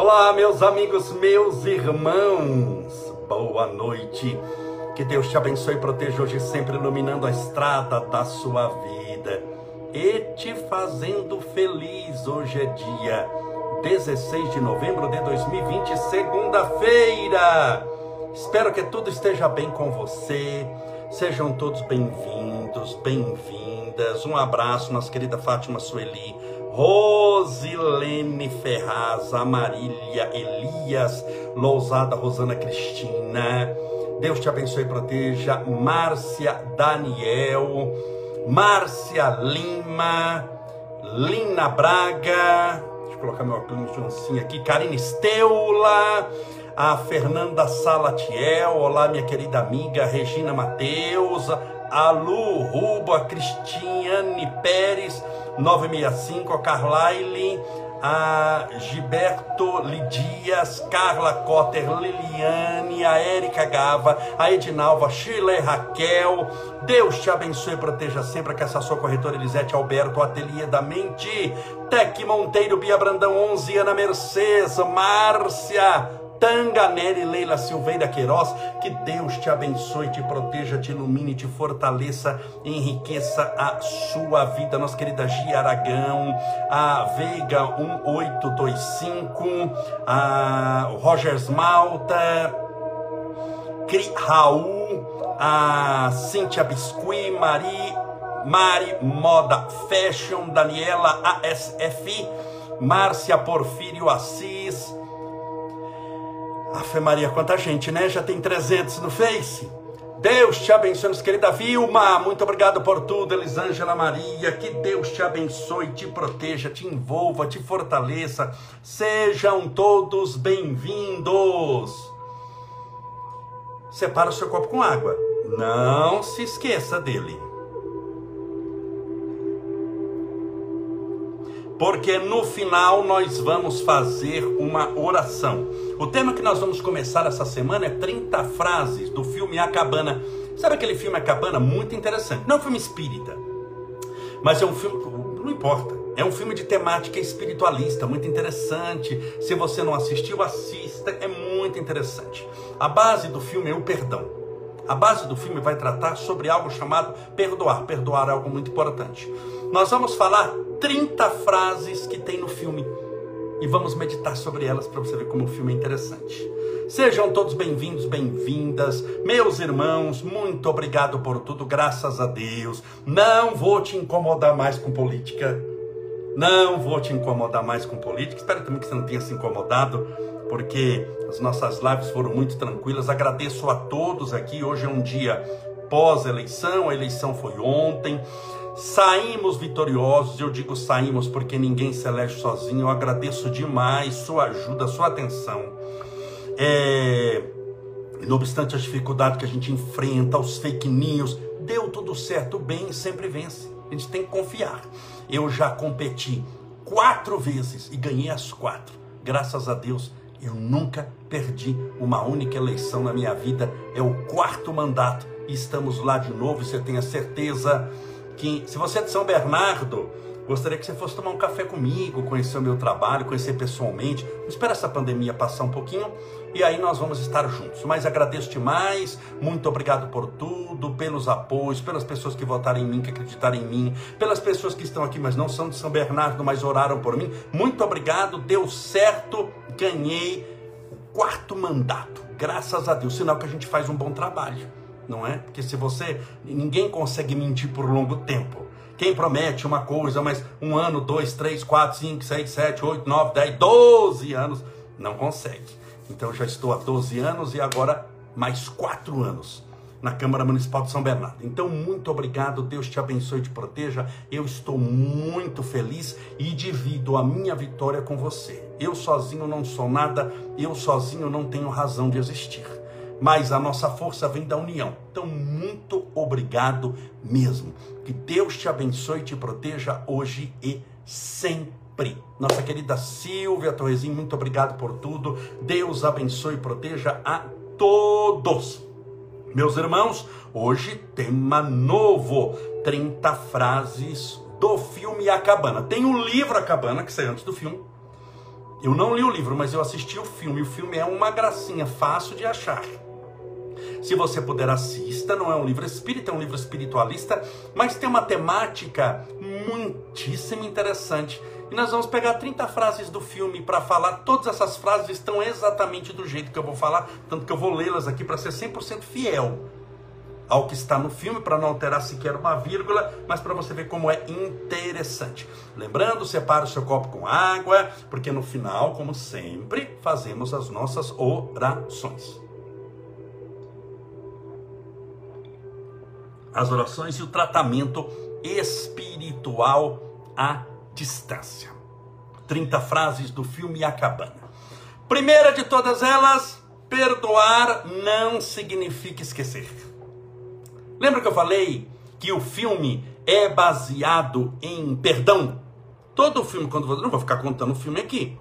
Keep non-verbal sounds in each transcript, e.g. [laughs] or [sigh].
Olá, meus amigos, meus irmãos, boa noite. Que Deus te abençoe e proteja hoje sempre iluminando a estrada da sua vida e te fazendo feliz. Hoje é dia 16 de novembro de 2020, segunda-feira. Espero que tudo esteja bem com você. Sejam todos bem-vindos, bem-vindas. Um abraço, nossa querida Fátima Sueli, Rosilene Ferraz, Amarília Elias, Lousada Rosana Cristina. Deus te abençoe e proteja. Márcia Daniel, Márcia Lima, Lina Braga. Deixa eu colocar meu óculos de aqui. Karine Esteula a Fernanda Salatiel, olá minha querida amiga Regina Mateus, a Lu Rubo, a Cristiane Pérez, 965, a Carlyle, a Gilberto Lidias, Carla Cotter, Liliane, a Érica Gava, a Edinalva, Shirley Raquel. Deus te abençoe e proteja sempre que essa sua corretora Elisete Alberto, Ateliê da Mente, Tec Monteiro, Bia Brandão 11, Ana Mercedes, Márcia, Tanga Nery Leila Silveira Queiroz, que Deus te abençoe, te proteja, te ilumine, te fortaleça, enriqueça a sua vida. Nossa querida Gia Aragão, a Veiga 1825, a Rogers Malta, Cri Raul, a Cíntia Biscuit, Mari, Mari Moda Fashion, Daniela ASF, Márcia Porfírio Assis, Afe Maria, quanta gente, né? Já tem 300 no Face. Deus te abençoe, querida Vilma. Muito obrigado por tudo, Elisângela Maria. Que Deus te abençoe, te proteja, te envolva, te fortaleça. Sejam todos bem-vindos. Separa o seu copo com água. Não se esqueça dele. Porque no final nós vamos fazer uma oração. O tema que nós vamos começar essa semana é 30 frases do filme A Cabana. Sabe aquele filme A Cabana? Muito interessante. Não é um filme espírita, mas é um filme. Não importa. É um filme de temática espiritualista, muito interessante. Se você não assistiu, assista, é muito interessante. A base do filme é o perdão. A base do filme vai tratar sobre algo chamado perdoar. Perdoar é algo muito importante. Nós vamos falar 30 frases que tem no filme e vamos meditar sobre elas para você ver como o filme é interessante. Sejam todos bem-vindos, bem-vindas, meus irmãos, muito obrigado por tudo, graças a Deus. Não vou te incomodar mais com política, não vou te incomodar mais com política. Espero também que você não tenha se incomodado, porque as nossas lives foram muito tranquilas. Agradeço a todos aqui. Hoje é um dia pós-eleição, a eleição foi ontem. Saímos vitoriosos, eu digo saímos porque ninguém se elege sozinho. Eu agradeço demais sua ajuda, sua atenção. É, não obstante a dificuldade que a gente enfrenta, os fake news, deu tudo certo, bem sempre vence. A gente tem que confiar. Eu já competi quatro vezes e ganhei as quatro. Graças a Deus, eu nunca perdi uma única eleição na minha vida. É o quarto mandato estamos lá de novo. Você tenha certeza que se você é de São Bernardo, gostaria que você fosse tomar um café comigo, conhecer o meu trabalho, conhecer pessoalmente. Espera essa pandemia passar um pouquinho e aí nós vamos estar juntos. Mas agradeço demais, muito obrigado por tudo, pelos apoios, pelas pessoas que votaram em mim, que acreditaram em mim, pelas pessoas que estão aqui, mas não são de São Bernardo, mas oraram por mim. Muito obrigado, deu certo, ganhei o quarto mandato. Graças a Deus, sinal que a gente faz um bom trabalho não é? Porque se você. Ninguém consegue mentir por longo tempo. Quem promete uma coisa, mas um ano, dois, três, quatro, cinco, seis, sete, oito, nove, dez, doze anos, não consegue. Então já estou há 12 anos e agora mais quatro anos na Câmara Municipal de São Bernardo. Então, muito obrigado, Deus te abençoe e te proteja. Eu estou muito feliz e divido a minha vitória com você. Eu sozinho não sou nada, eu sozinho não tenho razão de existir mas a nossa força vem da união. Então, muito obrigado mesmo. Que Deus te abençoe e te proteja hoje e sempre. Nossa querida Silvia Torrezinho, muito obrigado por tudo. Deus abençoe e proteja a todos. Meus irmãos, hoje tema novo: 30 frases do filme A Cabana. Tem o um livro A Cabana, que saiu antes do filme. Eu não li o livro, mas eu assisti o filme. O filme é uma gracinha, fácil de achar. Se você puder, assista. Não é um livro espírita, é um livro espiritualista, mas tem uma temática muitíssimo interessante. E nós vamos pegar 30 frases do filme para falar. Todas essas frases estão exatamente do jeito que eu vou falar, tanto que eu vou lê-las aqui para ser 100% fiel ao que está no filme, para não alterar sequer uma vírgula, mas para você ver como é interessante. Lembrando, separe o seu copo com água, porque no final, como sempre, fazemos as nossas orações. As orações e o tratamento espiritual à distância. 30 frases do filme A Cabana. Primeira de todas elas, perdoar não significa esquecer. Lembra que eu falei que o filme é baseado em perdão? Todo filme, quando você. Não vou ficar contando o filme aqui,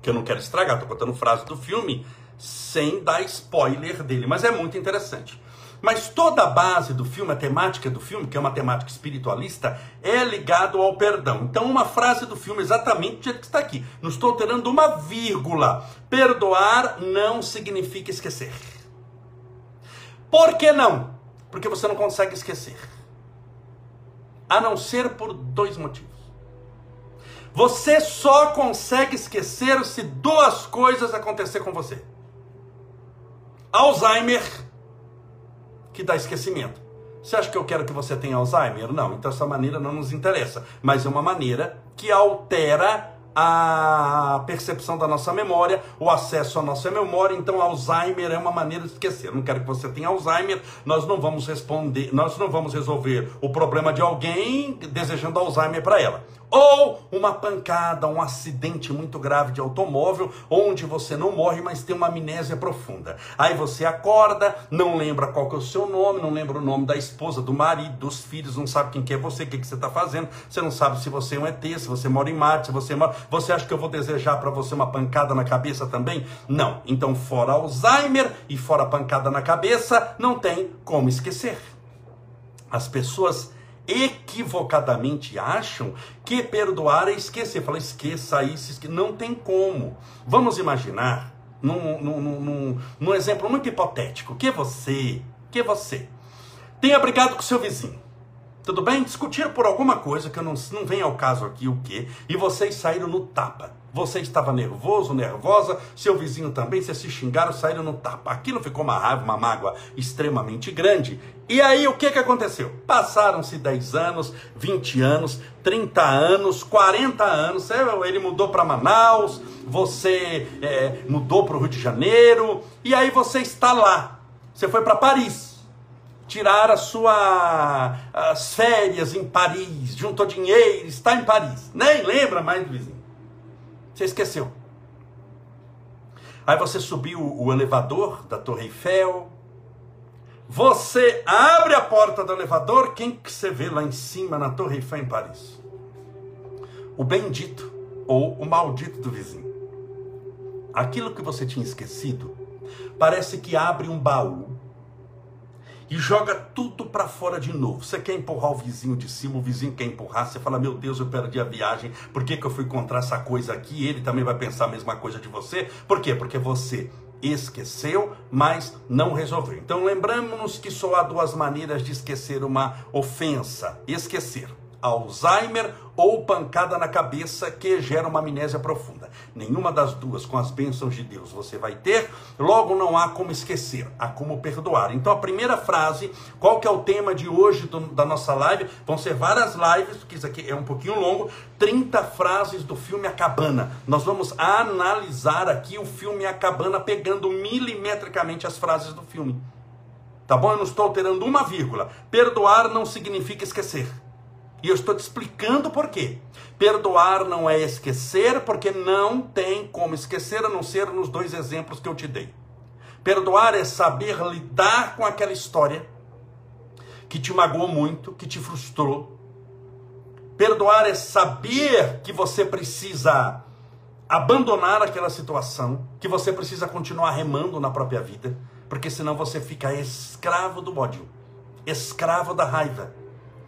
que eu não quero estragar, estou contando frase do filme sem dar spoiler dele, mas é muito interessante. Mas toda a base do filme, a temática do filme, que é uma temática espiritualista, é ligado ao perdão. Então, uma frase do filme, exatamente do jeito que está aqui. Não estou alterando uma vírgula. Perdoar não significa esquecer. Por que não? Porque você não consegue esquecer. A não ser por dois motivos. Você só consegue esquecer se duas coisas acontecer com você. Alzheimer, que dá esquecimento. Você acha que eu quero que você tenha Alzheimer? Não, então essa maneira não nos interessa. Mas é uma maneira que altera a percepção da nossa memória, o acesso à nossa memória. Então, Alzheimer é uma maneira de esquecer. Eu não quero que você tenha Alzheimer. Nós não vamos responder, nós não vamos resolver o problema de alguém desejando Alzheimer para ela. Ou uma pancada, um acidente muito grave de automóvel, onde você não morre, mas tem uma amnésia profunda. Aí você acorda, não lembra qual que é o seu nome, não lembra o nome da esposa, do marido, dos filhos, não sabe quem que é você, o que, que você está fazendo, você não sabe se você é um ET, se você mora em Marte, se você mora... Você acha que eu vou desejar para você uma pancada na cabeça também? Não. Então, fora Alzheimer e fora pancada na cabeça, não tem como esquecer. As pessoas equivocadamente acham que perdoar é esquecer. Fala, esqueça isso, esqueça. não tem como. Vamos imaginar, num, num, num, num exemplo muito hipotético, que você, que você tenha brigado com seu vizinho. Tudo bem? Discutiram por alguma coisa que não, não vem ao caso aqui o que, e vocês saíram no tapa. Você estava nervoso, nervosa, seu vizinho também, vocês se xingaram, saíram no tapa. Aquilo ficou uma raiva, uma mágoa extremamente grande. E aí o que, que aconteceu? Passaram-se 10 anos, 20 anos, 30 anos, 40 anos. Ele mudou para Manaus, você é, mudou para o Rio de Janeiro, e aí você está lá. Você foi para Paris tirar a sua, as férias em Paris, juntou dinheiro, está em Paris. Nem lembra mais do vizinho. Você esqueceu. Aí você subiu o elevador da Torre Eiffel. Você abre a porta do elevador, quem que você vê lá em cima na Torre Eiffel em Paris? O bendito ou o maldito do vizinho. Aquilo que você tinha esquecido parece que abre um baú e joga tudo para fora de novo. Você quer empurrar o vizinho de cima, o vizinho quer empurrar, você fala: Meu Deus, eu perdi a viagem, por que, que eu fui encontrar essa coisa aqui? Ele também vai pensar a mesma coisa de você. Por quê? Porque você esqueceu, mas não resolveu. Então lembramos que só há duas maneiras de esquecer uma ofensa: esquecer. Alzheimer ou pancada na cabeça que gera uma amnésia profunda. Nenhuma das duas, com as bênçãos de Deus, você vai ter. Logo, não há como esquecer, há como perdoar. Então, a primeira frase, qual que é o tema de hoje do, da nossa live? Vão ser várias lives, porque isso aqui é um pouquinho longo. 30 frases do filme A Cabana. Nós vamos analisar aqui o filme A Cabana, pegando milimetricamente as frases do filme. Tá bom? Eu não estou alterando uma vírgula. Perdoar não significa esquecer. E eu estou te explicando por quê. Perdoar não é esquecer, porque não tem como esquecer, a não ser nos dois exemplos que eu te dei. Perdoar é saber lidar com aquela história que te magoou muito, que te frustrou. Perdoar é saber que você precisa abandonar aquela situação, que você precisa continuar remando na própria vida, porque senão você fica escravo do ódio, escravo da raiva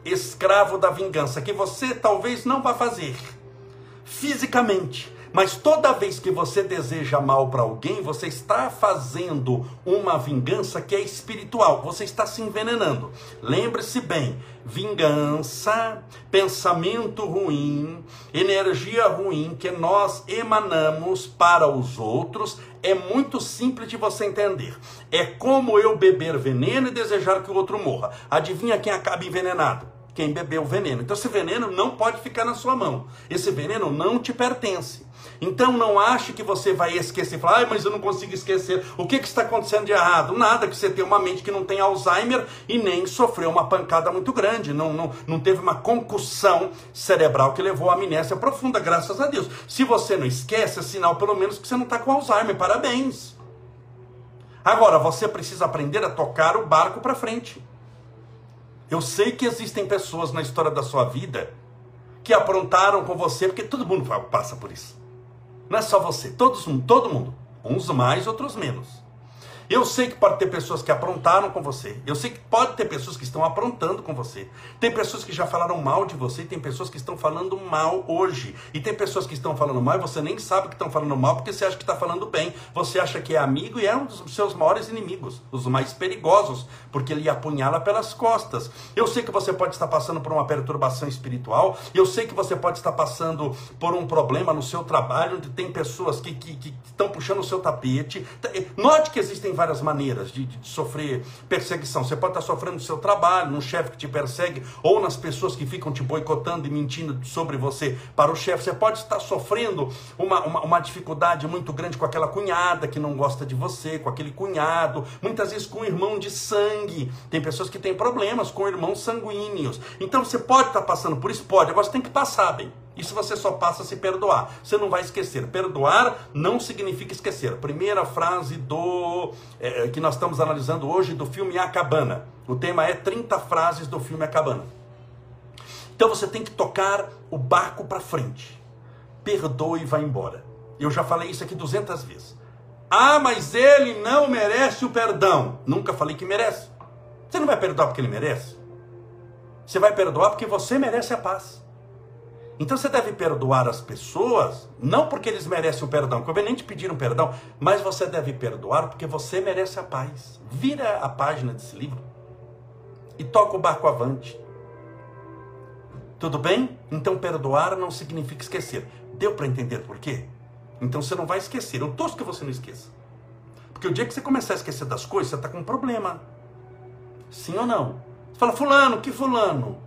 escravo da vingança, que você talvez não vá fazer fisicamente, Mas toda vez que você deseja mal para alguém, você está fazendo uma vingança que é espiritual, você está se envenenando. Lembre-se bem: vingança, pensamento ruim, energia ruim que nós emanamos para os outros é muito simples de você entender. É como eu beber veneno e desejar que o outro morra. Adivinha quem acaba envenenado? Quem bebeu o veneno. Então esse veneno não pode ficar na sua mão. Esse veneno não te pertence. Então não ache que você vai esquecer, falar, ah, mas eu não consigo esquecer. O que, que está acontecendo de errado? Nada, que você tem uma mente que não tem Alzheimer e nem sofreu uma pancada muito grande, não, não, não teve uma concussão cerebral que levou a amnésia profunda, graças a Deus. Se você não esquece, é sinal pelo menos que você não está com Alzheimer. Parabéns. Agora, você precisa aprender a tocar o barco para frente. Eu sei que existem pessoas na história da sua vida que aprontaram com você, porque todo mundo passa por isso. Não é só você, todos, todo mundo. Uns mais, outros menos. Eu sei que pode ter pessoas que aprontaram com você. Eu sei que pode ter pessoas que estão aprontando com você. Tem pessoas que já falaram mal de você. Tem pessoas que estão falando mal hoje. E tem pessoas que estão falando mal e você nem sabe que estão falando mal porque você acha que está falando bem. Você acha que é amigo e é um dos seus maiores inimigos. Os mais perigosos. Porque ele apunhala pelas costas. Eu sei que você pode estar passando por uma perturbação espiritual. Eu sei que você pode estar passando por um problema no seu trabalho onde tem pessoas que, que, que estão puxando o seu tapete. Note que existem várias maneiras de, de, sofrer perseguição. Você pode estar sofrendo no seu trabalho, no chefe que te persegue, ou nas pessoas que ficam te boicotando e mentindo sobre você para o chefe. Você pode estar sofrendo uma, uma, uma dificuldade muito grande com aquela cunhada que não gosta de você, com aquele cunhado, muitas vezes com um irmão de sangue. Tem pessoas que têm problemas com irmãos sanguíneos. Então você pode estar passando por isso? Pode. Agora você tem que passar bem. Isso você só passa a se perdoar. Você não vai esquecer. Perdoar não significa esquecer. Primeira frase do é, que nós estamos analisando hoje do filme A Cabana. O tema é 30 frases do filme A Cabana. Então você tem que tocar o barco para frente. Perdoe e vá embora. Eu já falei isso aqui 200 vezes. Ah, mas ele não merece o perdão. Nunca falei que merece. Você não vai perdoar porque ele merece. Você vai perdoar porque você merece a paz. Então você deve perdoar as pessoas, não porque eles merecem o perdão, que nem te perdão, mas você deve perdoar porque você merece a paz. Vira a página desse livro e toca o barco avante. Tudo bem? Então perdoar não significa esquecer. Deu para entender por quê? Então você não vai esquecer. Eu torço que você não esqueça. Porque o dia que você começar a esquecer das coisas, você está com um problema. Sim ou não? Você fala, fulano, que fulano?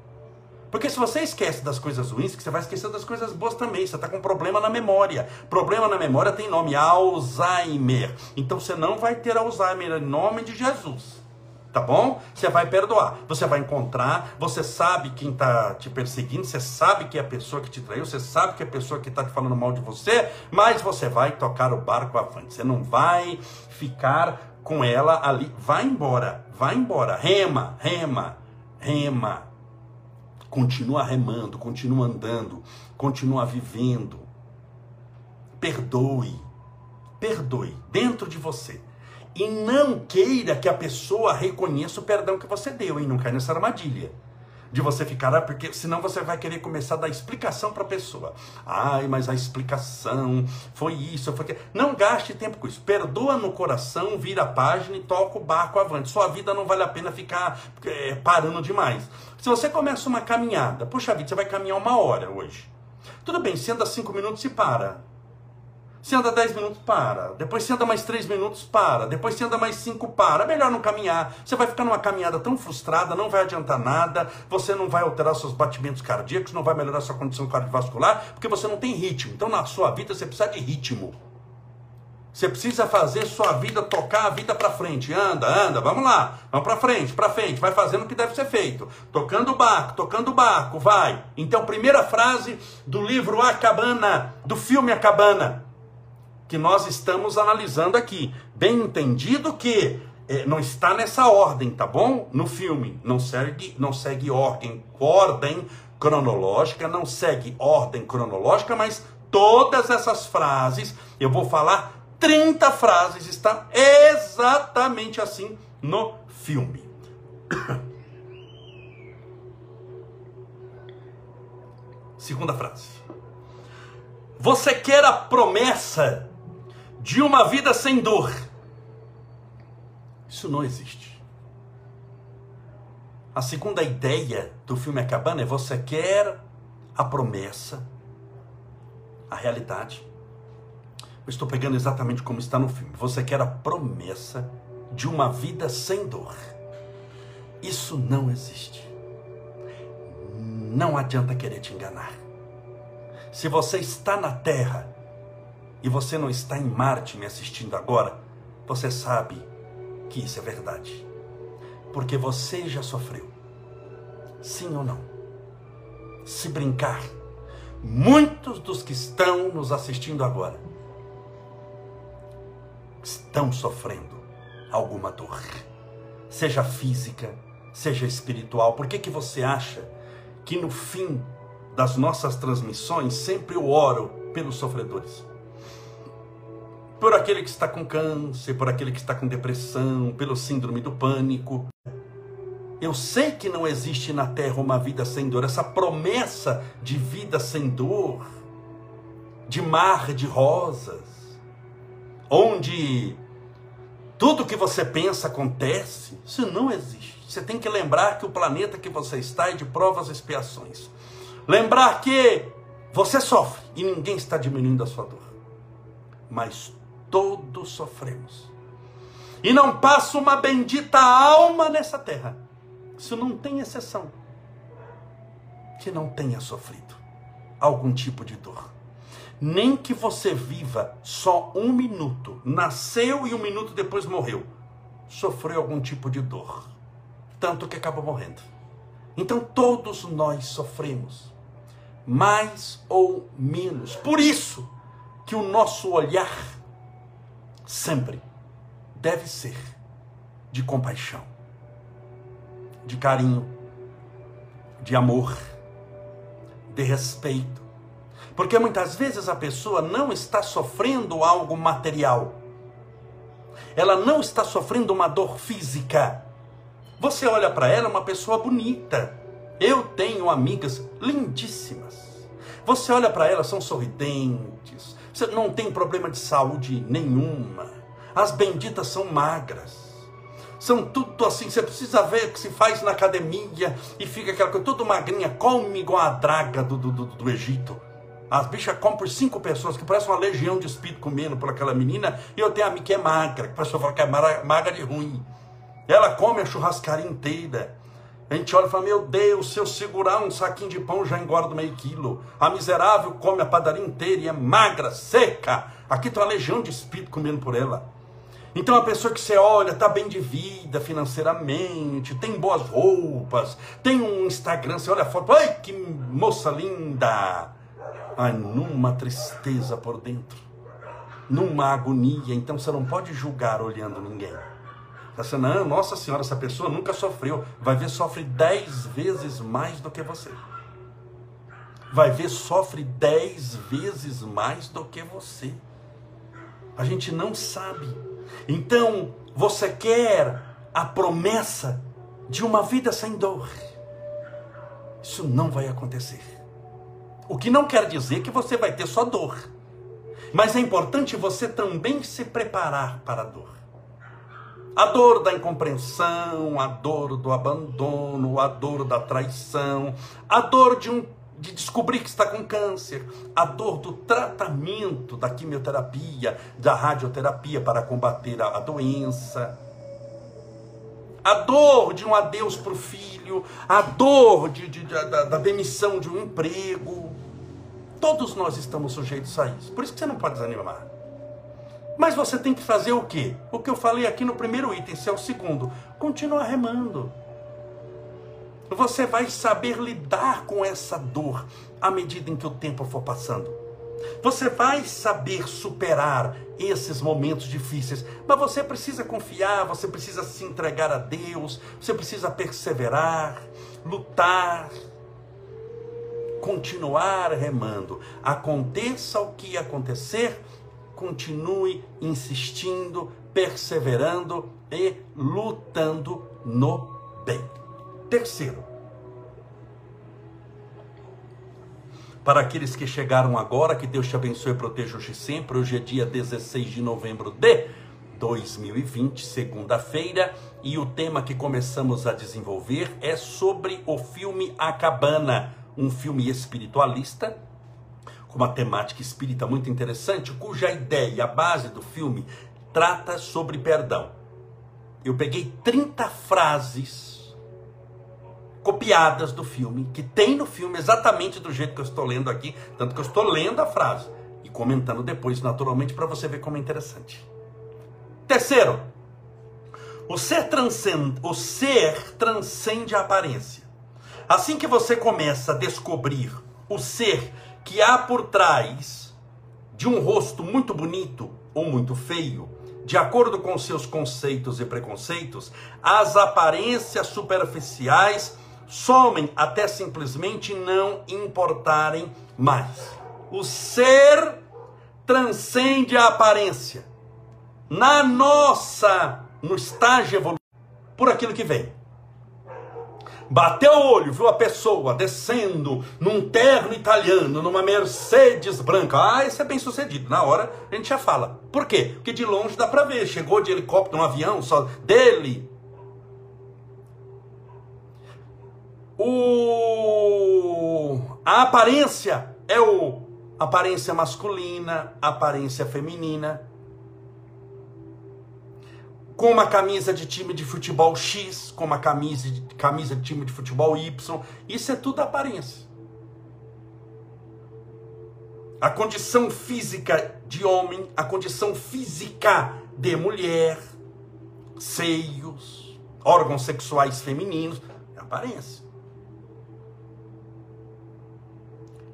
Porque se você esquece das coisas ruins, você vai esquecer das coisas boas também. Você está com problema na memória. Problema na memória tem nome Alzheimer. Então você não vai ter Alzheimer em nome de Jesus. Tá bom? Você vai perdoar. Você vai encontrar. Você sabe quem está te perseguindo. Você sabe que é a pessoa que te traiu. Você sabe que é a pessoa que está te falando mal de você. Mas você vai tocar o barco frente. Você não vai ficar com ela ali. Vai embora. Vai embora. Rema, rema, rema Continua remando, continua andando, continua vivendo. Perdoe. Perdoe dentro de você. E não queira que a pessoa reconheça o perdão que você deu, hein? Não cai nessa armadilha de você ficar, ah, porque senão você vai querer começar a dar explicação para a pessoa. Ai, mas a explicação foi isso, foi que Não gaste tempo com isso. Perdoa no coração, vira a página e toca o barco avante. Sua vida não vale a pena ficar é, parando demais. Se você começa uma caminhada, puxa vida, você vai caminhar uma hora hoje. Tudo bem, se anda cinco minutos e para. Se anda 10 minutos, para. Depois se anda mais 3 minutos, para. Depois se anda mais 5, para. É melhor não caminhar. Você vai ficar numa caminhada tão frustrada, não vai adiantar nada, você não vai alterar seus batimentos cardíacos, não vai melhorar sua condição cardiovascular, porque você não tem ritmo. Então na sua vida você precisa de ritmo. Você precisa fazer sua vida tocar a vida para frente. Anda, anda, vamos lá. Vamos para frente, para frente. Vai fazendo o que deve ser feito. Tocando o barco, tocando o barco, vai. Então, primeira frase do livro A Cabana, do filme A Cabana que nós estamos analisando aqui. Bem entendido que é, não está nessa ordem, tá bom? No filme não segue, não segue ordem, ordem cronológica, não segue ordem cronológica, mas todas essas frases, eu vou falar 30 frases, está exatamente assim no filme. [coughs] Segunda frase. Você quer a promessa de uma vida sem dor? Isso não existe. A segunda ideia do filme A Cabana é você quer a promessa, a realidade. Eu estou pegando exatamente como está no filme. Você quer a promessa de uma vida sem dor. Isso não existe. Não adianta querer te enganar. Se você está na Terra e você não está em Marte me assistindo agora, você sabe que isso é verdade. Porque você já sofreu. Sim ou não? Se brincar, muitos dos que estão nos assistindo agora estão sofrendo alguma dor, seja física, seja espiritual. Por que, que você acha que no fim das nossas transmissões sempre eu oro pelos sofredores? Por aquele que está com câncer, por aquele que está com depressão, pelo síndrome do pânico. Eu sei que não existe na terra uma vida sem dor, essa promessa de vida sem dor, de mar de rosas, onde tudo que você pensa acontece, isso não existe. Você tem que lembrar que o planeta que você está é de provas e expiações. Lembrar que você sofre e ninguém está diminuindo a sua dor. Mas todos sofremos. E não passa uma bendita alma nessa terra. Isso não tem exceção. Que não tenha sofrido algum tipo de dor nem que você viva só um minuto, nasceu e um minuto depois morreu, sofreu algum tipo de dor, tanto que acabou morrendo. Então todos nós sofremos, mais ou menos. Por isso que o nosso olhar sempre deve ser de compaixão, de carinho, de amor, de respeito porque muitas vezes a pessoa não está sofrendo algo material. Ela não está sofrendo uma dor física. Você olha para ela, uma pessoa bonita. Eu tenho amigas lindíssimas. Você olha para elas, são sorridentes. Você não tem problema de saúde nenhuma. As benditas são magras. São tudo assim, você precisa ver o que se faz na academia e fica aquela coisa, tudo magrinha, come igual a draga do, do, do, do Egito. As bichas comem por cinco pessoas, que parece uma legião de espírito comendo por aquela menina. E eu tenho a amiga que é magra, que a pessoa fala que é magra de ruim. Ela come a churrascaria inteira. A gente olha e fala, meu Deus, se eu segurar um saquinho de pão já engorda meio quilo. A miserável come a padaria inteira e é magra, seca. Aqui tem uma legião de espírito comendo por ela. Então a pessoa que você olha está bem de vida financeiramente, tem boas roupas, tem um Instagram, você olha a foto, ai que moça linda ai, numa tristeza por dentro, numa agonia. Então você não pode julgar olhando ninguém. Você, não, nossa senhora, essa pessoa nunca sofreu. Vai ver, sofre dez vezes mais do que você. Vai ver, sofre dez vezes mais do que você. A gente não sabe. Então, você quer a promessa de uma vida sem dor. Isso não vai acontecer. O que não quer dizer que você vai ter só dor. Mas é importante você também se preparar para a dor. A dor da incompreensão, a dor do abandono, a dor da traição, a dor de, um, de descobrir que está com câncer, a dor do tratamento da quimioterapia, da radioterapia para combater a, a doença, a dor de um adeus para o filho, a dor de, de, de da, da demissão de um emprego. Todos nós estamos sujeitos a isso. Por isso que você não pode desanimar. Mas você tem que fazer o quê? O que eu falei aqui no primeiro item, esse é o segundo. Continua remando. Você vai saber lidar com essa dor à medida em que o tempo for passando. Você vai saber superar esses momentos difíceis, mas você precisa confiar, você precisa se entregar a Deus, você precisa perseverar, lutar, continuar remando. Aconteça o que acontecer, continue insistindo, perseverando e lutando no bem. Terceiro, Para aqueles que chegaram agora, que Deus te abençoe e proteja hoje sempre. Hoje é dia 16 de novembro de 2020, segunda-feira, e o tema que começamos a desenvolver é sobre o filme A Cabana, um filme espiritualista uma temática espírita muito interessante, cuja ideia, a base do filme, trata sobre perdão. Eu peguei 30 frases copiadas do filme, que tem no filme exatamente do jeito que eu estou lendo aqui, tanto que eu estou lendo a frase e comentando depois, naturalmente, para você ver como é interessante. Terceiro, o ser, transcende, o ser transcende a aparência. Assim que você começa a descobrir o ser que há por trás de um rosto muito bonito ou muito feio, de acordo com seus conceitos e preconceitos, as aparências superficiais somem até simplesmente não importarem mais. O ser transcende a aparência. Na nossa, no estágio evolutivo, por aquilo que vem. Bateu o olho, viu a pessoa descendo num terno italiano, numa Mercedes branca. Ah, esse é bem sucedido. Na hora a gente já fala. Por quê? Porque de longe dá para ver. Chegou de helicóptero, um avião só dele, o a aparência é o aparência masculina, aparência feminina. Com uma camisa de time de futebol X, com uma camisa de, camisa de time de futebol Y, isso é tudo aparência. A condição física de homem, a condição física de mulher, seios, órgãos sexuais femininos, é aparência.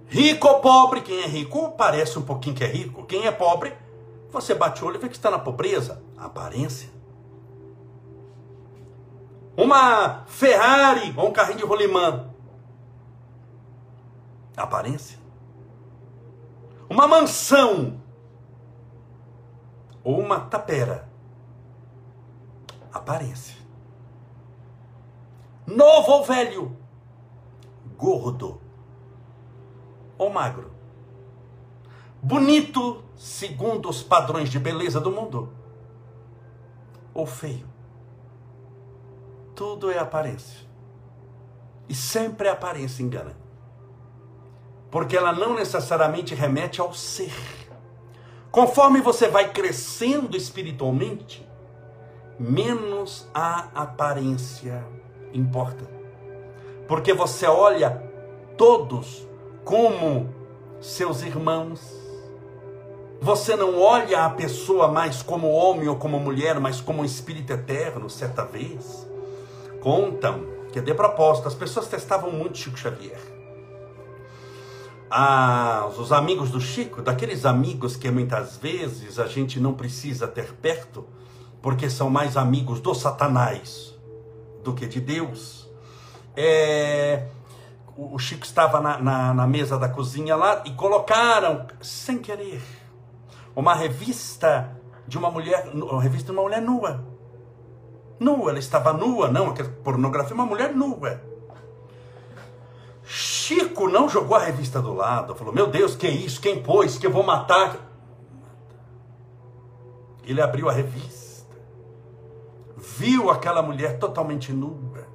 Rico ou pobre, quem é rico parece um pouquinho que é rico. Quem é pobre, você bate o olho e vê que está na pobreza. aparência. Uma Ferrari ou um carrinho de rolimã. aparência. Uma mansão ou uma tapera. Aparência. Novo ou velho? Gordo ou magro? Bonito segundo os padrões de beleza do mundo? Ou feio? Tudo é aparência. E sempre a aparência engana. Porque ela não necessariamente remete ao ser. Conforme você vai crescendo espiritualmente, menos a aparência importa. Porque você olha todos como seus irmãos. Você não olha a pessoa mais como homem ou como mulher, mas como um espírito eterno, certa vez. Contam que, de propósito, as pessoas testavam muito Chico Xavier. Ah, os amigos do Chico, daqueles amigos que muitas vezes a gente não precisa ter perto, porque são mais amigos do Satanás do que de Deus. É, o Chico estava na, na, na, mesa da cozinha lá e colocaram, sem querer, uma revista de uma mulher, uma revista de uma mulher nua. Nua, ela estava nua, não, pornografia, uma mulher nua. Chico não jogou a revista do lado, falou: Meu Deus, que isso? Quem pôs? Que eu vou matar? Ele abriu a revista, viu aquela mulher totalmente nua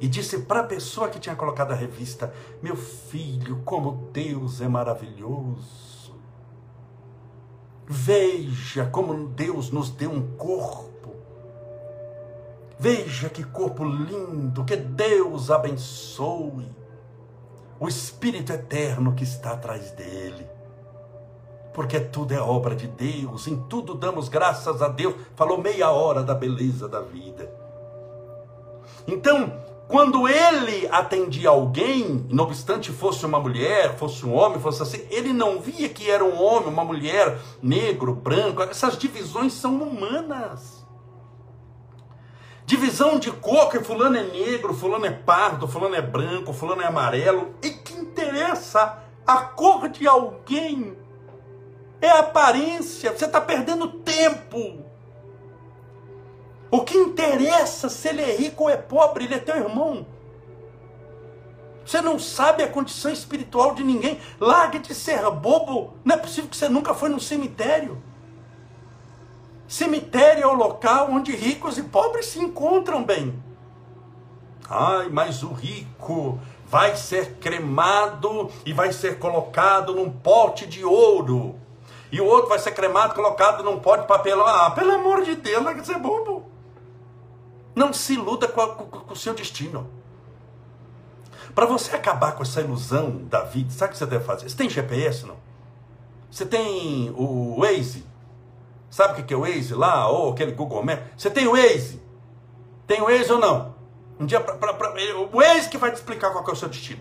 e disse para a pessoa que tinha colocado a revista: Meu filho, como Deus é maravilhoso. Veja como Deus nos deu um corpo. Veja que corpo lindo, que Deus abençoe. O Espírito eterno que está atrás dele. Porque tudo é obra de Deus, em tudo damos graças a Deus. Falou meia hora da beleza da vida. Então, quando ele atendia alguém, não obstante fosse uma mulher, fosse um homem, fosse assim, ele não via que era um homem, uma mulher, negro, branco. Essas divisões são humanas. Divisão de cor, que fulano é negro, fulano é pardo, fulano é branco, fulano é amarelo. E que interessa a cor de alguém? É a aparência. Você está perdendo tempo. O que interessa se ele é rico ou é pobre, ele é teu irmão. Você não sabe a condição espiritual de ninguém. Largue de ser bobo. Não é possível que você nunca foi no cemitério. Cemitério é o local onde ricos e pobres se encontram bem. Ai, mas o rico vai ser cremado e vai ser colocado num pote de ouro. E o outro vai ser cremado, colocado num pote de papelão. Ah, pelo amor de Deus, não é bobo. Não se iluda com, a, com o seu destino. Para você acabar com essa ilusão da vida, sabe o que você deve fazer? Você tem GPS, não? Você tem o Waze? Sabe o que é o Waze lá? Ou aquele Google Maps? Você tem o Waze? Tem o Waze ou não? Um dia, pra, pra, pra, o Waze que vai te explicar qual é o seu destino.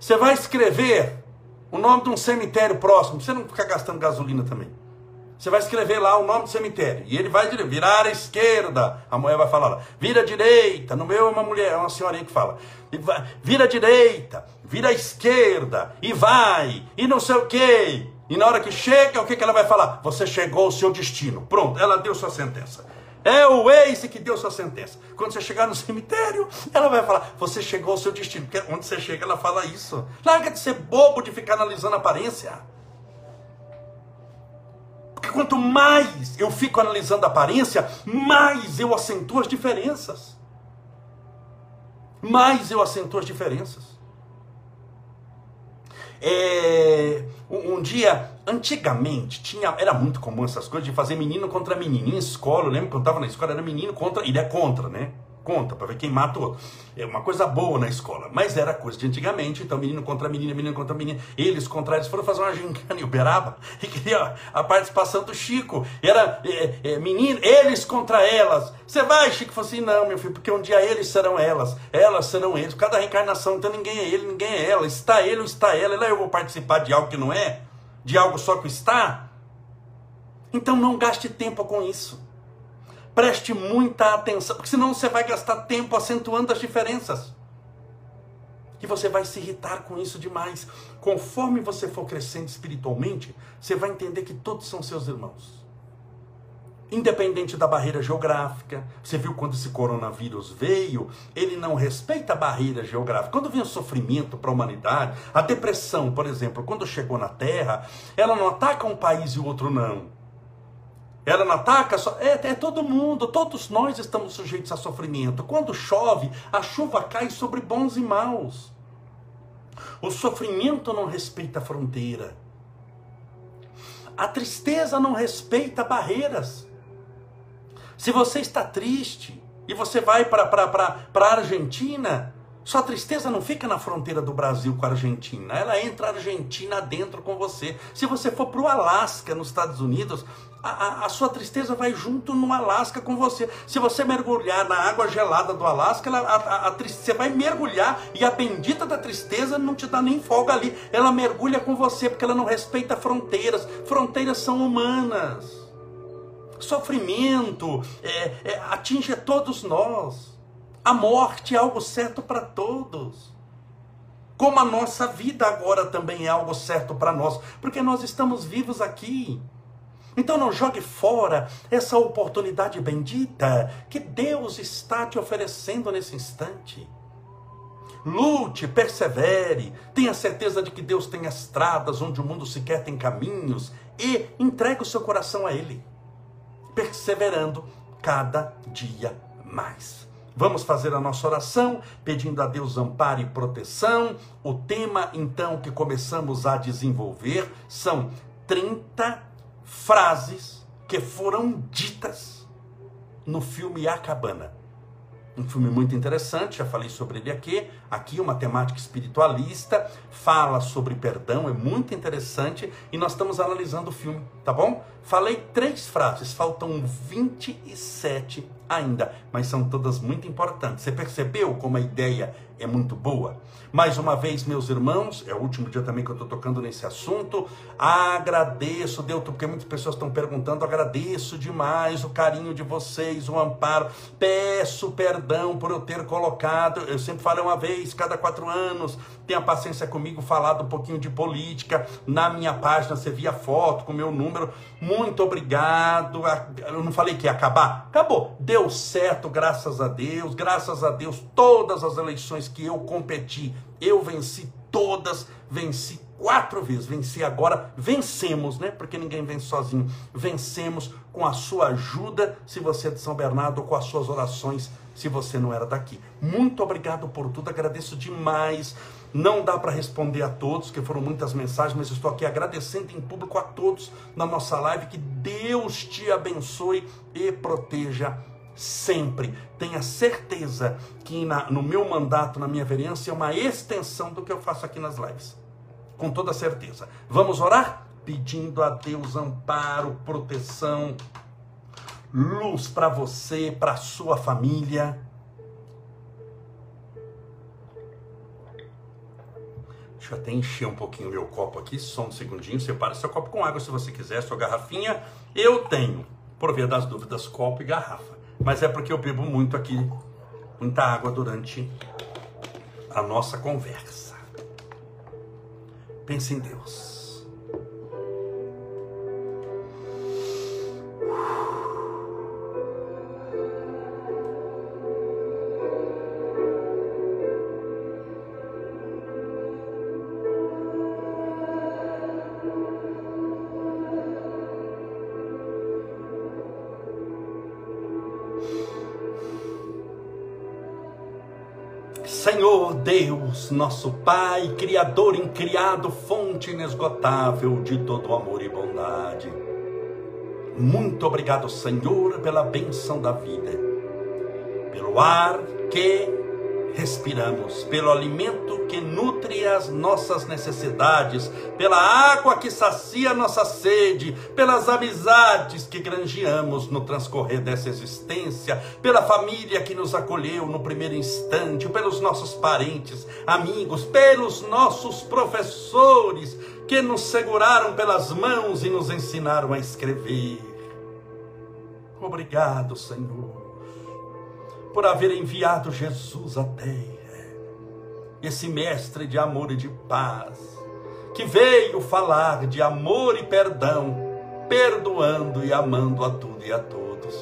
Você vai escrever o nome de um cemitério próximo, você não ficar gastando gasolina também. Você vai escrever lá o nome do cemitério. E ele vai virar à esquerda. A mulher vai falar lá, vira à direita. No meu é uma mulher, é uma senhorinha que fala. Vira à direita, vira à esquerda. E vai. E não sei o quê. E na hora que chega, o que, que ela vai falar? Você chegou ao seu destino. Pronto, ela deu sua sentença. É o Waze que deu sua sentença. Quando você chegar no cemitério, ela vai falar: Você chegou ao seu destino. Porque onde você chega, ela fala isso. Larga de ser bobo de ficar analisando a aparência. Porque quanto mais eu fico analisando a aparência, mais eu acentuo as diferenças. Mais eu acentuo as diferenças. É, um, um, dia, antigamente, tinha, era muito comum essas coisas de fazer menino contra menino. Em escola, eu lembro que eu estava na escola, era menino contra. Ele é contra, né? Conta, para ver quem mata o outro. É uma coisa boa na escola, mas era coisa de antigamente, então menino contra menina, menino contra menina, eles contra eles foram fazer uma gincana em Uberaba [laughs] e queria a participação do Chico. Era é, é, menino, eles contra elas. Você vai, Chico? Falou assim: não, meu filho, porque um dia eles serão elas, elas serão eles. Cada reencarnação, então ninguém é ele, ninguém é ela. Está ele ou está ela. Lá eu vou participar de algo que não é, de algo só que está. Então não gaste tempo com isso. Preste muita atenção, porque senão você vai gastar tempo acentuando as diferenças. E você vai se irritar com isso demais. Conforme você for crescendo espiritualmente, você vai entender que todos são seus irmãos. Independente da barreira geográfica, você viu quando esse coronavírus veio, ele não respeita a barreira geográfica. Quando vem o sofrimento para a humanidade, a depressão, por exemplo, quando chegou na Terra, ela não ataca um país e o outro não. Ela não ataca, só, é, é todo mundo, todos nós estamos sujeitos a sofrimento. Quando chove, a chuva cai sobre bons e maus. O sofrimento não respeita fronteira. A tristeza não respeita barreiras. Se você está triste e você vai para a Argentina, sua tristeza não fica na fronteira do Brasil com a Argentina, ela entra a Argentina dentro com você. Se você for para o Alasca, nos Estados Unidos, a, a, sua tristeza vai junto no Alasca com você. Se você mergulhar na água gelada do Alasca, ela, a, a, você vai mergulhar e a bendita da tristeza não te dá nem folga ali. Ela mergulha com você porque ela não respeita fronteiras. Fronteiras são humanas. Sofrimento é, é, atinge todos nós. A morte é algo certo para todos. Como a nossa vida agora também é algo certo para nós, porque nós estamos vivos aqui. Então não jogue fora essa oportunidade bendita que Deus está te oferecendo nesse instante. Lute, persevere, tenha certeza de que Deus tem estradas onde o mundo sequer tem caminhos e entregue o seu coração a Ele, perseverando cada dia mais. Vamos fazer a nossa oração, pedindo a Deus amparo e proteção. O tema, então, que começamos a desenvolver são 30 frases que foram ditas no filme A Cabana. Um filme muito interessante, já falei sobre ele aqui. Aqui, uma temática espiritualista, fala sobre perdão, é muito interessante. E nós estamos analisando o filme, tá bom? Falei três frases, faltam 27 ainda, mas são todas muito importantes. Você percebeu como a ideia é muito boa? Mais uma vez, meus irmãos, é o último dia também que eu estou tocando nesse assunto. Agradeço, Deus, porque muitas pessoas estão perguntando. Agradeço demais o carinho de vocês, o amparo. Peço perdão por eu ter colocado. Eu sempre falei uma vez, cada quatro anos. Tenha paciência comigo, falado um pouquinho de política na minha página. Você via foto com meu número. Muito obrigado. Eu não falei que ia acabar? Acabou. Deu deu certo, graças a Deus, graças a Deus, todas as eleições que eu competi, eu venci todas, venci quatro vezes, venci agora, vencemos, né? Porque ninguém vence sozinho, vencemos com a sua ajuda, se você é de São Bernardo, com as suas orações, se você não era daqui. Muito obrigado por tudo, agradeço demais. Não dá para responder a todos, que foram muitas mensagens, mas estou aqui agradecendo em público a todos na nossa live. Que Deus te abençoe e proteja sempre. Tenha certeza que na, no meu mandato, na minha vereança, é uma extensão do que eu faço aqui nas lives. Com toda certeza. Vamos orar? Pedindo a Deus amparo, proteção, luz para você, para sua família. Deixa eu até encher um pouquinho meu copo aqui, só um segundinho. Separe seu copo com água se você quiser, sua garrafinha. Eu tenho, por via das dúvidas, copo e garrafa. Mas é porque eu bebo muito aqui, muita água durante a nossa conversa. Pense em Deus. Nosso Pai, Criador incriado, fonte inesgotável de todo amor e bondade. Muito obrigado, Senhor, pela benção da vida, pelo ar que respiramos, pelo alimento que nutre as nossas necessidades, pela água que sacia nossa sede, pelas amizades que granjeamos no transcorrer dessa existência, pela família que nos acolheu no primeiro instante, pelos nossos parentes, amigos, pelos nossos professores que nos seguraram pelas mãos e nos ensinaram a escrever. Obrigado, Senhor por haver enviado Jesus à terra, esse mestre de amor e de paz, que veio falar de amor e perdão, perdoando e amando a tudo e a todos.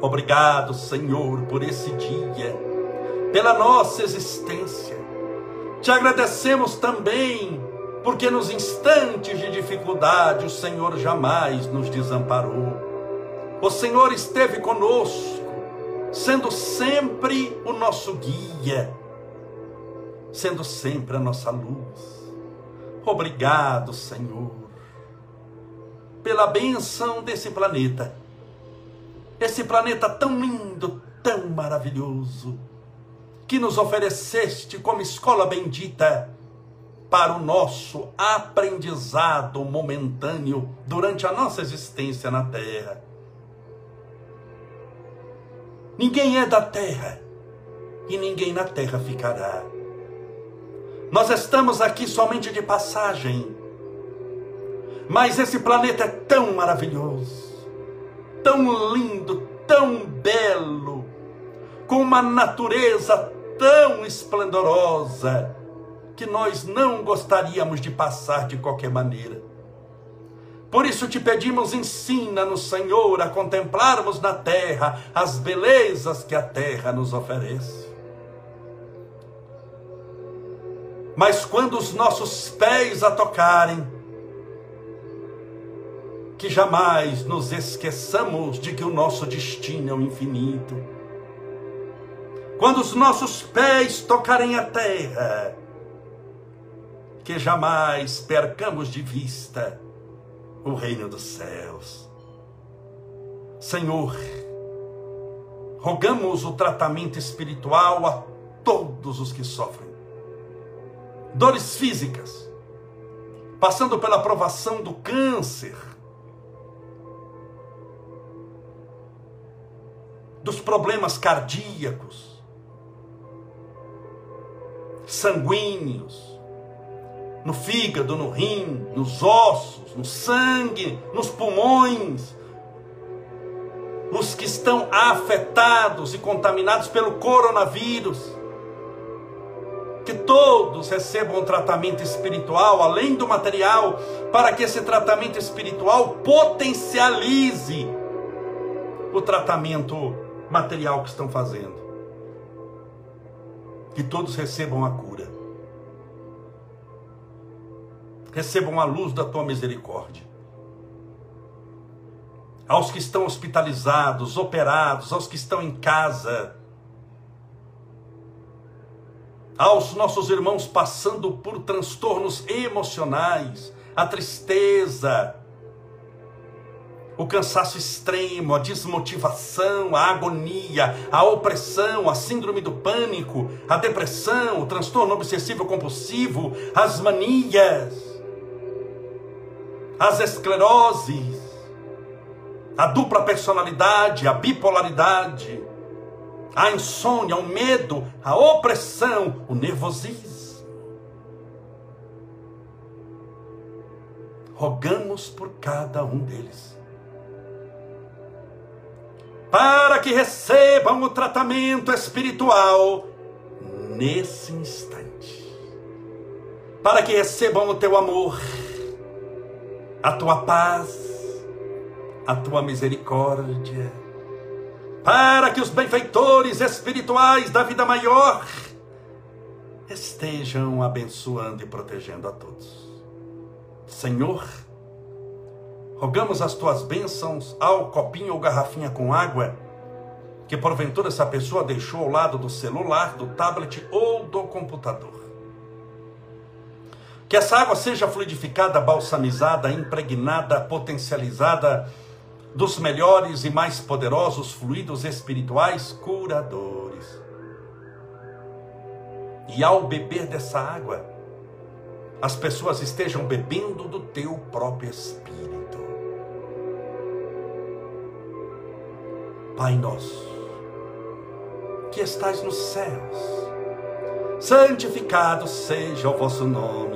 Obrigado, Senhor, por esse dia, pela nossa existência. Te agradecemos também porque nos instantes de dificuldade o Senhor jamais nos desamparou. O Senhor esteve conosco sendo sempre o nosso guia, sendo sempre a nossa luz. Obrigado, Senhor, pela benção desse planeta, esse planeta tão lindo, tão maravilhoso, que nos ofereceste como escola bendita para o nosso aprendizado momentâneo durante a nossa existência na Terra. Ninguém é da terra e ninguém na terra ficará. Nós estamos aqui somente de passagem. Mas esse planeta é tão maravilhoso, tão lindo, tão belo, com uma natureza tão esplendorosa, que nós não gostaríamos de passar de qualquer maneira. Por isso te pedimos, ensina-nos, Senhor, a contemplarmos na terra as belezas que a terra nos oferece. Mas quando os nossos pés a tocarem, que jamais nos esqueçamos de que o nosso destino é o infinito. Quando os nossos pés tocarem a terra, que jamais percamos de vista o reino dos céus. Senhor, rogamos o tratamento espiritual a todos os que sofrem dores físicas, passando pela provação do câncer, dos problemas cardíacos, sanguíneos, no fígado, no rim, nos ossos, no sangue, nos pulmões. Os que estão afetados e contaminados pelo coronavírus. Que todos recebam um tratamento espiritual, além do material, para que esse tratamento espiritual potencialize o tratamento material que estão fazendo. Que todos recebam a cura. Recebam a luz da tua misericórdia. Aos que estão hospitalizados, operados, aos que estão em casa, aos nossos irmãos passando por transtornos emocionais, a tristeza, o cansaço extremo, a desmotivação, a agonia, a opressão, a síndrome do pânico, a depressão, o transtorno obsessivo compulsivo, as manias, as escleroses, a dupla personalidade, a bipolaridade, a insônia, o medo, a opressão, o nervosismo. Rogamos por cada um deles. Para que recebam o tratamento espiritual nesse instante, para que recebam o teu amor, a tua paz, a tua misericórdia, para que os benfeitores espirituais da vida maior estejam abençoando e protegendo a todos. Senhor, Rogamos as tuas bênçãos ao copinho ou garrafinha com água, que porventura essa pessoa deixou ao lado do celular, do tablet ou do computador. Que essa água seja fluidificada, balsamizada, impregnada, potencializada dos melhores e mais poderosos fluidos espirituais curadores. E ao beber dessa água, as pessoas estejam bebendo do teu próprio Espírito. Pai nosso, que estais nos céus, santificado seja o vosso nome,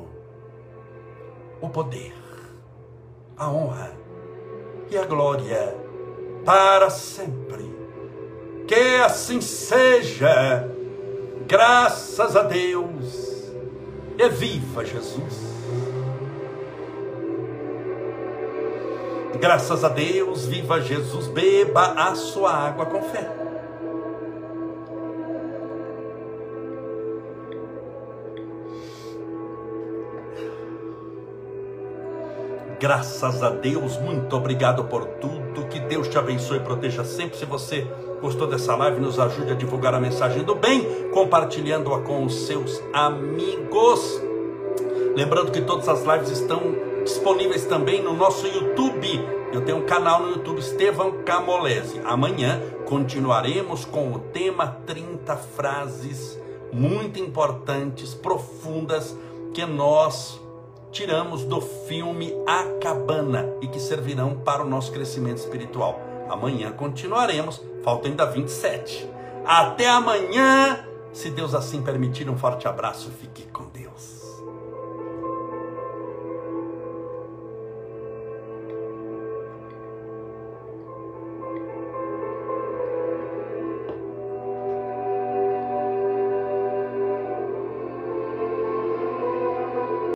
o poder, a honra e a glória para sempre. Que assim seja, graças a Deus, e viva Jesus. Graças a Deus, viva Jesus, beba a sua água com fé. Graças a Deus, muito obrigado por tudo. Que Deus te abençoe e proteja sempre. Se você gostou dessa live, nos ajude a divulgar a mensagem do bem, compartilhando-a com os seus amigos. Lembrando que todas as lives estão disponíveis também no nosso YouTube. Eu tenho um canal no YouTube, Estevão Camolese. Amanhã continuaremos com o tema 30 frases muito importantes, profundas, que nós tiramos do filme A Cabana e que servirão para o nosso crescimento espiritual. Amanhã continuaremos, faltam ainda 27. Até amanhã, se Deus assim permitir, um forte abraço, fique com Deus.